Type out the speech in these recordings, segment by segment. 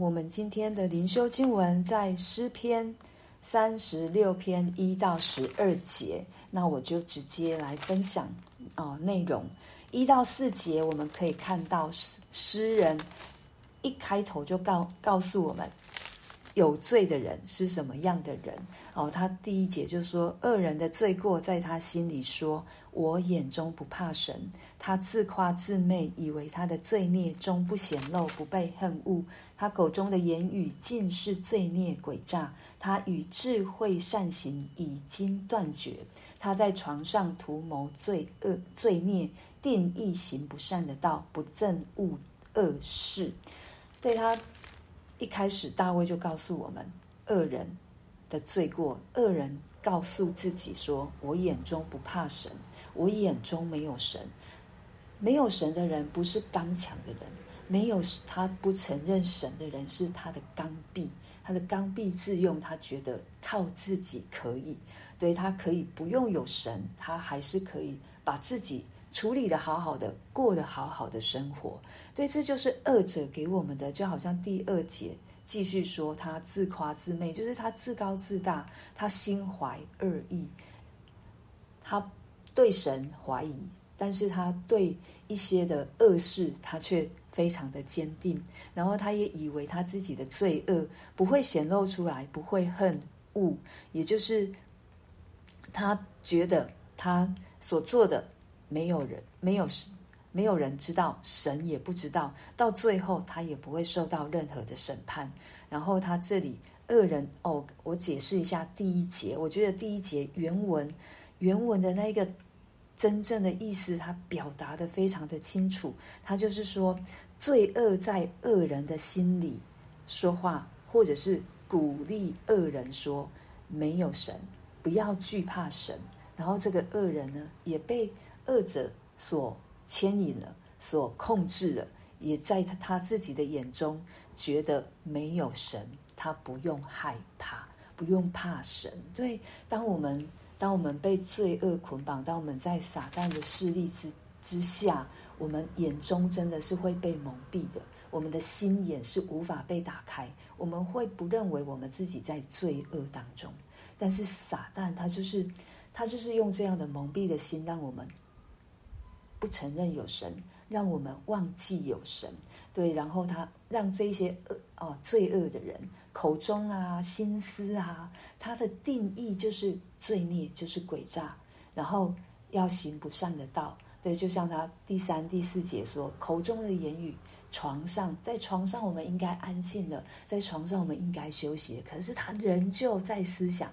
我们今天的灵修经文在诗篇三十六篇一到十二节，那我就直接来分享啊内容。一到四节，我们可以看到诗诗人一开头就告告诉我们。有罪的人是什么样的人？哦，他第一节就说：恶人的罪过在他心里说，我眼中不怕神。他自夸自媚，以为他的罪孽终不显露，不被恨恶。他口中的言语尽是罪孽诡诈。他与智慧善行已经断绝。他在床上图谋罪恶罪孽，定义行不善的道，不憎恶恶事。对他。一开始，大卫就告诉我们恶人的罪过。恶人告诉自己说：“我眼中不怕神，我眼中没有神。没有神的人不是刚强的人，没有他不承认神的人是他的刚愎，他的刚愎自用，他觉得靠自己可以，对他可以不用有神，他还是可以把自己。”处理得好好的，过得好好的生活，对，这就是恶者给我们的。就好像第二节继续说，他自夸自媚，就是他自高自大，他心怀恶意，他对神怀疑，但是他对一些的恶事，他却非常的坚定。然后他也以为他自己的罪恶不会显露出来，不会恨恶，也就是他觉得他所做的。没有人，没有，没有人知道，神也不知道，到最后他也不会受到任何的审判。然后他这里恶人哦，我解释一下第一节，我觉得第一节原文原文的那个真正的意思，他表达得非常的清楚。他就是说，罪恶在恶人的心里说话，或者是鼓励恶人说没有神，不要惧怕神。然后这个恶人呢，也被。恶者所牵引了，所控制了，也在他他自己的眼中觉得没有神，他不用害怕，不用怕神。对，当我们当我们被罪恶捆绑，当我们在撒旦的势力之之下，我们眼中真的是会被蒙蔽的，我们的心眼是无法被打开，我们会不认为我们自己在罪恶当中。但是撒旦他就是他就是用这样的蒙蔽的心，让我们。不承认有神，让我们忘记有神。对，然后他让这些恶哦罪恶的人口中啊心思啊，他的定义就是罪孽，就是诡诈，然后要行不善的道。对，就像他第三、第四节说，口中的言语，床上在床上我们应该安静的，在床上我们应该休息，可是他仍旧在思想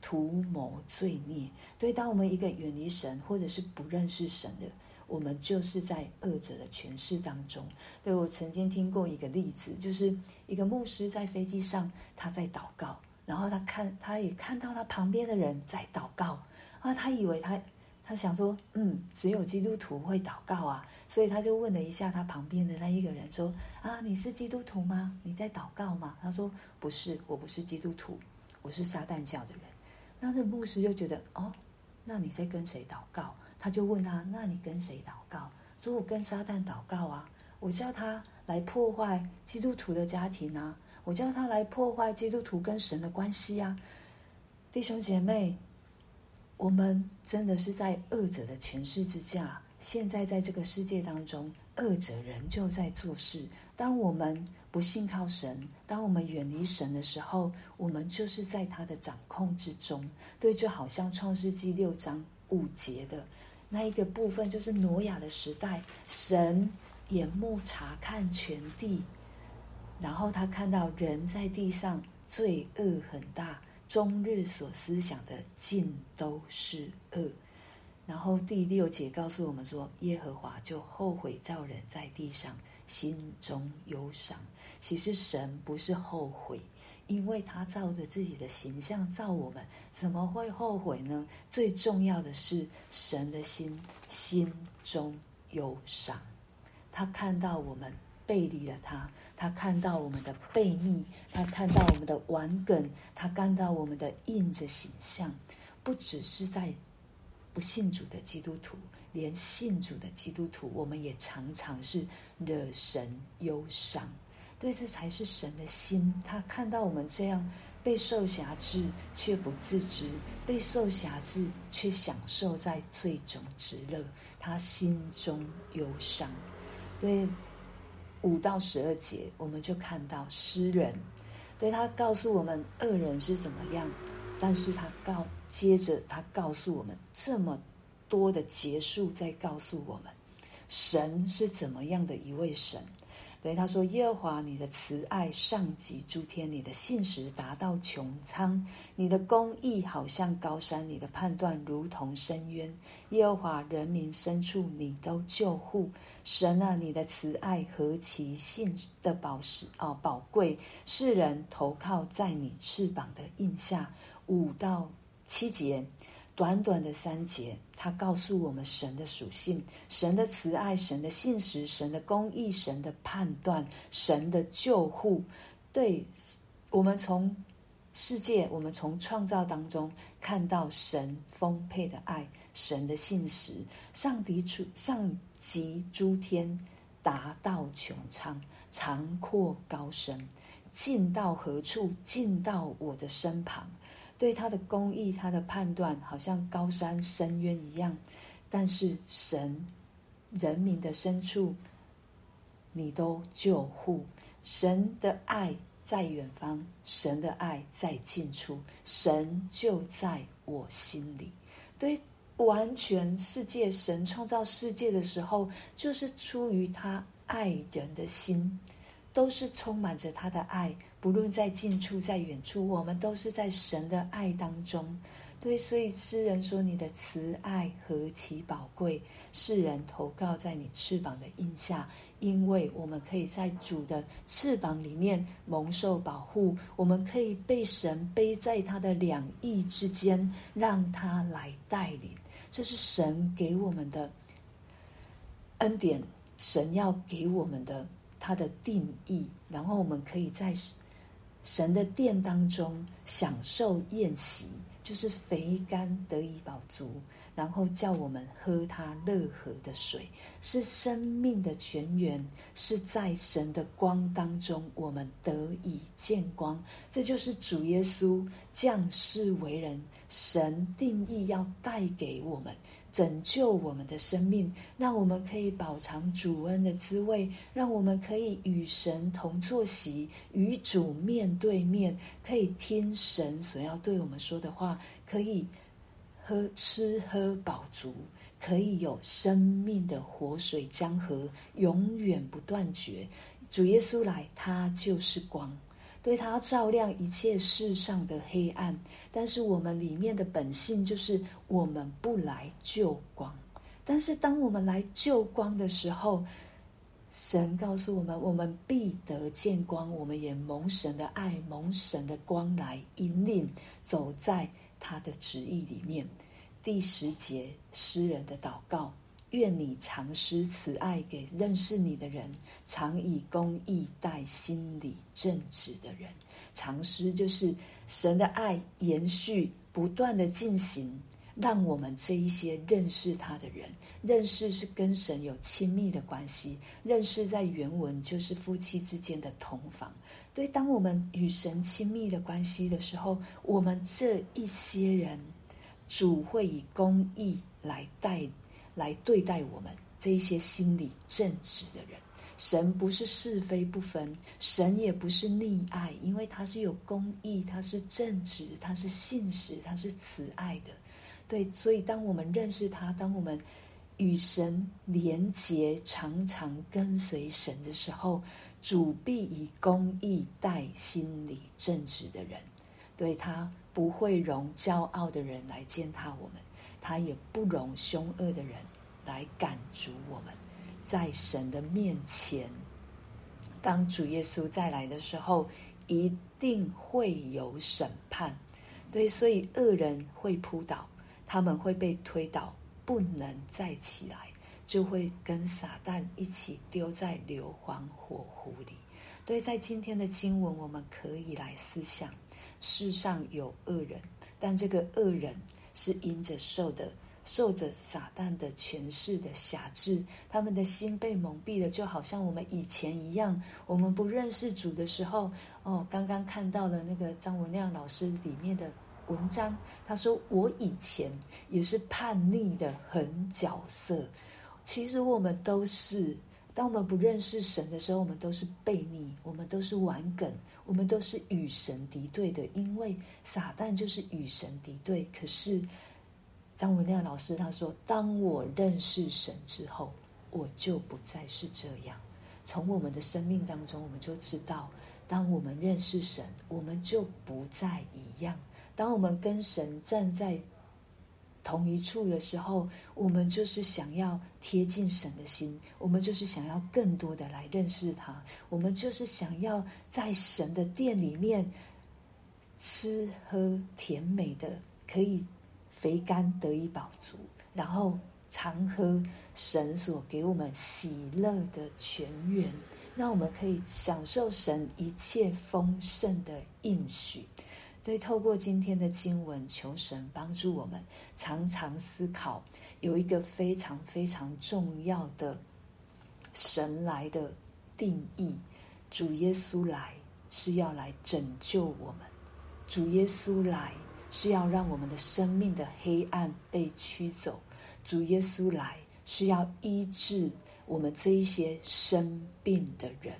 图谋罪孽。对，当我们一个远离神或者是不认识神的。我们就是在恶者的诠释当中。对，我曾经听过一个例子，就是一个牧师在飞机上，他在祷告，然后他看，他也看到他旁边的人在祷告啊，他以为他，他想说，嗯，只有基督徒会祷告啊，所以他就问了一下他旁边的那一个人，说啊，你是基督徒吗？你在祷告吗？他说不是，我不是基督徒，我是撒旦教的人。那这牧师就觉得，哦，那你在跟谁祷告？他就问他：“那你跟谁祷告？”说：“我跟撒旦祷告啊！我叫他来破坏基督徒的家庭啊！我叫他来破坏基督徒跟神的关系啊！”弟兄姐妹，我们真的是在恶者的权势之下。现在在这个世界当中，恶者仍旧在做事。当我们不信靠神，当我们远离神的时候，我们就是在他的掌控之中。对，就好像创世纪六章五节的。那一个部分就是挪亚的时代，神眼目察看全地，然后他看到人在地上罪恶很大，终日所思想的尽都是恶。然后第六节告诉我们说，耶和华就后悔造人在地上，心中忧伤。其实神不是后悔。因为他照着自己的形象照我们，怎么会后悔呢？最重要的是，神的心心中忧伤，他看到我们背离了他，他看到我们的悖逆，他看到我们的顽梗，他看到我们的印着形象，不只是在不信主的基督徒，连信主的基督徒，我们也常常是惹神忧伤。对，这才是神的心。他看到我们这样备受辖制却不自知，备受辖制却享受在罪中之乐，他心中忧伤。对，五到十二节，我们就看到诗人，对，他告诉我们恶人是怎么样，但是他告接着他告诉我们这么多的结束，在告诉我们神是怎么样的一位神。对，他说：“耶和华，你的慈爱上及诸天，你的信实达到穹苍，你的公义好像高山，你的判断如同深渊。耶和华，人民深处你都救护。神啊，你的慈爱何其信的宝石哦，宝贵！世人投靠在你翅膀的荫下。”五到七节。短短的三节，他告诉我们神的属性：神的慈爱、神的信实、神的公义、神的判断、神的救护。对，我们从世界，我们从创造当中看到神丰沛的爱，神的信实，上帝出上及诸天，达到穹苍，长阔高深，近到何处？近到我的身旁。对他的公义，他的判断，好像高山深渊一样。但是神，人民的深处，你都救护。神的爱在远方，神的爱在近处，神就在我心里。对，完全世界，神创造世界的时候，就是出于他爱人的心。都是充满着他的爱，不论在近处在远处，我们都是在神的爱当中。对，所以诗人说：“你的慈爱何其宝贵，世人投靠在你翅膀的荫下，因为我们可以在主的翅膀里面蒙受保护，我们可以被神背在他的两翼之间，让他来带领。这是神给我们的恩典，神要给我们的。”他的定义，然后我们可以在神的殿当中享受宴席，就是肥甘得以饱足，然后叫我们喝他乐河的水，是生命的泉源，是在神的光当中我们得以见光。这就是主耶稣降世为人，神定义要带给我们。拯救我们的生命，让我们可以饱尝主恩的滋味，让我们可以与神同坐席，与主面对面，可以听神所要对我们说的话，可以喝吃喝饱足，可以有生命的活水江河，永远不断绝。主耶稣来，他就是光。对他照亮一切世上的黑暗，但是我们里面的本性就是我们不来救光。但是当我们来救光的时候，神告诉我们，我们必得见光。我们也蒙神的爱，蒙神的光来引领，走在他的旨意里面。第十节，诗人的祷告。愿你常施慈爱给认识你的人，常以公义待心里正直的人。常施就是神的爱延续不断的进行，让我们这一些认识他的人，认识是跟神有亲密的关系，认识在原文就是夫妻之间的同房。对，当我们与神亲密的关系的时候，我们这一些人，主会以公义来待。来对待我们这些心里正直的人，神不是是非不分，神也不是溺爱，因为他是有公义，他是正直，他是信实，他是慈爱的。对，所以当我们认识他，当我们与神连结，常常跟随神的时候，主必以公义待心里正直的人，对，他不会容骄傲的人来践踏我们。他也不容凶恶的人来赶逐我们，在神的面前，当主耶稣再来的时候，一定会有审判。对，所以恶人会扑倒，他们会被推倒，不能再起来，就会跟撒旦一起丢在硫磺火湖里。对，在今天的经文，我们可以来思想：世上有恶人，但这个恶人。是因着受的受着撒旦的权势的辖制，他们的心被蒙蔽了，就好像我们以前一样。我们不认识主的时候，哦，刚刚看到的那个张文亮老师里面的文章，他说：“我以前也是叛逆的狠角色。”其实我们都是。当我们不认识神的时候，我们都是悖逆，我们都是顽梗，我们都是与神敌对的。因为撒旦就是与神敌对。可是张文亮老师他说：“当我认识神之后，我就不再是这样。从我们的生命当中，我们就知道，当我们认识神，我们就不再一样。当我们跟神站在。”同一处的时候，我们就是想要贴近神的心，我们就是想要更多的来认识他，我们就是想要在神的殿里面吃喝甜美的，可以肥甘得以饱足，然后常喝神所给我们喜乐的泉源，让我们可以享受神一切丰盛的应许。所以，透过今天的经文，求神帮助我们常常思考，有一个非常非常重要的神来的定义：主耶稣来是要来拯救我们，主耶稣来是要让我们的生命的黑暗被驱走，主耶稣来是要医治我们这一些生病的人。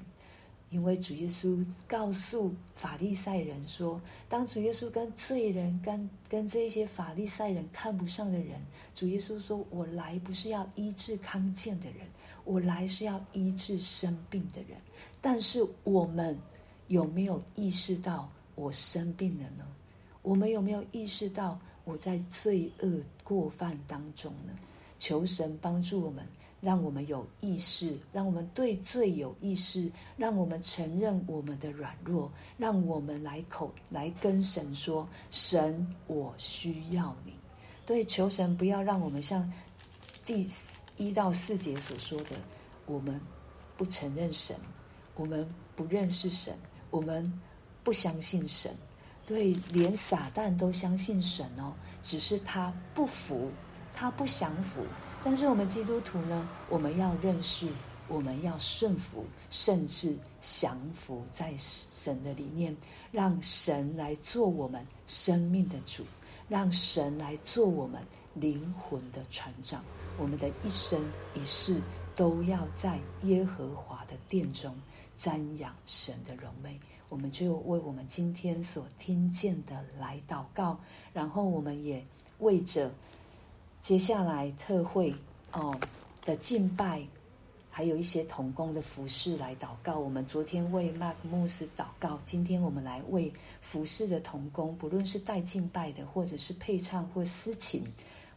因为主耶稣告诉法利赛人说，当主耶稣跟罪人、跟跟这些法利赛人看不上的人，主耶稣说：“我来不是要医治康健的人，我来是要医治生病的人。”但是我们有没有意识到我生病了呢？我们有没有意识到我在罪恶过犯当中呢？求神帮助我们。让我们有意识，让我们对罪有意识，让我们承认我们的软弱，让我们来口来跟神说：“神，我需要你。”对，求神不要让我们像第一到四节所说的，我们不承认神，我们不认识神，我们不相信神。对，连撒旦都相信神哦，只是他不服，他不降服。但是我们基督徒呢，我们要认识，我们要顺服，甚至降服在神的里面，让神来做我们生命的主，让神来做我们灵魂的船长。我们的一生一世都要在耶和华的殿中瞻仰神的荣美。我们就为我们今天所听见的来祷告，然后我们也为着。接下来特会哦的敬拜，还有一些童工的服侍来祷告。我们昨天为马克牧师祷告，今天我们来为服侍的童工，不论是带敬拜的，或者是配唱或司琴，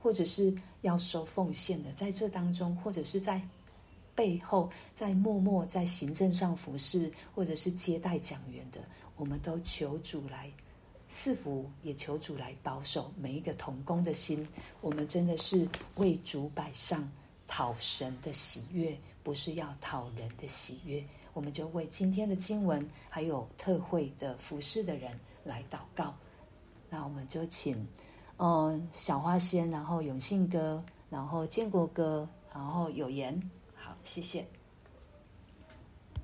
或者是要收奉献的，在这当中，或者是在背后在默默在行政上服侍，或者是接待讲员的，我们都求主来。赐福，也求主来保守每一个同工的心。我们真的是为主摆上，讨神的喜悦，不是要讨人的喜悦。我们就为今天的经文，还有特会的服侍的人来祷告。那我们就请，嗯，小花仙，然后永信哥，然后建国哥，然后有言。谢谢。